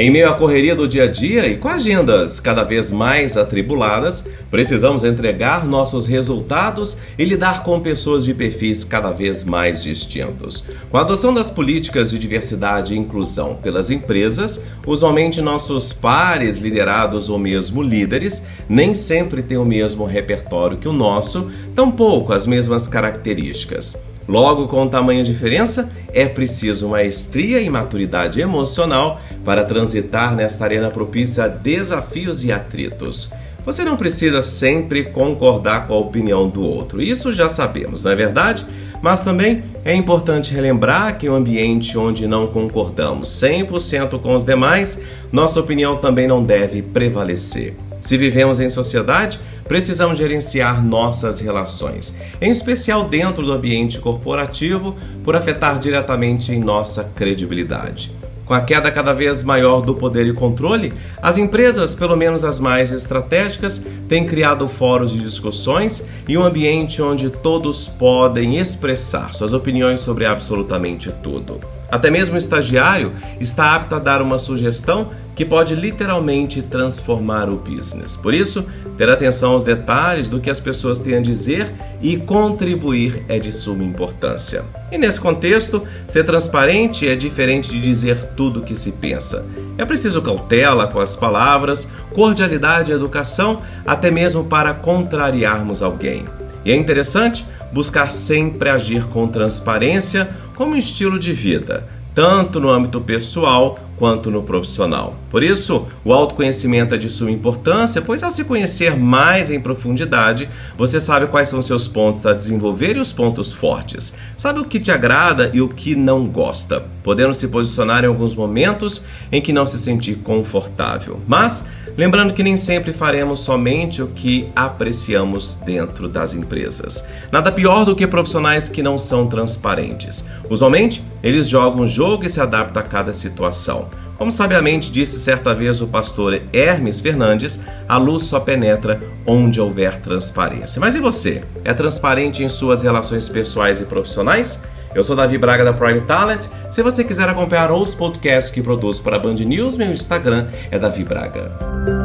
Em meio à correria do dia a dia e com agendas cada vez mais atribuladas, precisamos entregar nossos resultados e lidar com pessoas de perfis cada vez mais distintos. Com a adoção das políticas de diversidade e inclusão pelas empresas, usualmente nossos pares, liderados ou mesmo líderes, nem sempre têm o mesmo repertório que o nosso, tampouco as mesmas características. Logo, com tamanha diferença, é preciso maestria e maturidade emocional para transitar nesta arena propícia a desafios e atritos. Você não precisa sempre concordar com a opinião do outro, isso já sabemos, não é verdade? Mas também é importante relembrar que em um ambiente onde não concordamos 100% com os demais, nossa opinião também não deve prevalecer. Se vivemos em sociedade, precisamos gerenciar nossas relações, em especial dentro do ambiente corporativo, por afetar diretamente em nossa credibilidade. Com a queda cada vez maior do poder e controle, as empresas, pelo menos as mais estratégicas, têm criado fóruns de discussões e um ambiente onde todos podem expressar suas opiniões sobre absolutamente tudo. Até mesmo o estagiário está apto a dar uma sugestão que pode literalmente transformar o business. Por isso, ter atenção aos detalhes do que as pessoas têm a dizer e contribuir é de suma importância. E nesse contexto, ser transparente é diferente de dizer tudo o que se pensa. É preciso cautela com as palavras, cordialidade e educação, até mesmo para contrariarmos alguém. E é interessante buscar sempre agir com transparência como estilo de vida, tanto no âmbito pessoal quanto no profissional. Por isso, o autoconhecimento é de suma importância, pois ao se conhecer mais em profundidade, você sabe quais são seus pontos a desenvolver e os pontos fortes. Sabe o que te agrada e o que não gosta, podendo se posicionar em alguns momentos em que não se sentir confortável. Mas Lembrando que nem sempre faremos somente o que apreciamos dentro das empresas. Nada pior do que profissionais que não são transparentes. Usualmente, eles jogam o jogo e se adaptam a cada situação. Como sabiamente disse certa vez o pastor Hermes Fernandes, a luz só penetra onde houver transparência. Mas e você? É transparente em suas relações pessoais e profissionais? Eu sou Davi Braga da Prime Talent. Se você quiser acompanhar outros podcasts que produzo para a Band News, meu Instagram é Davi Braga.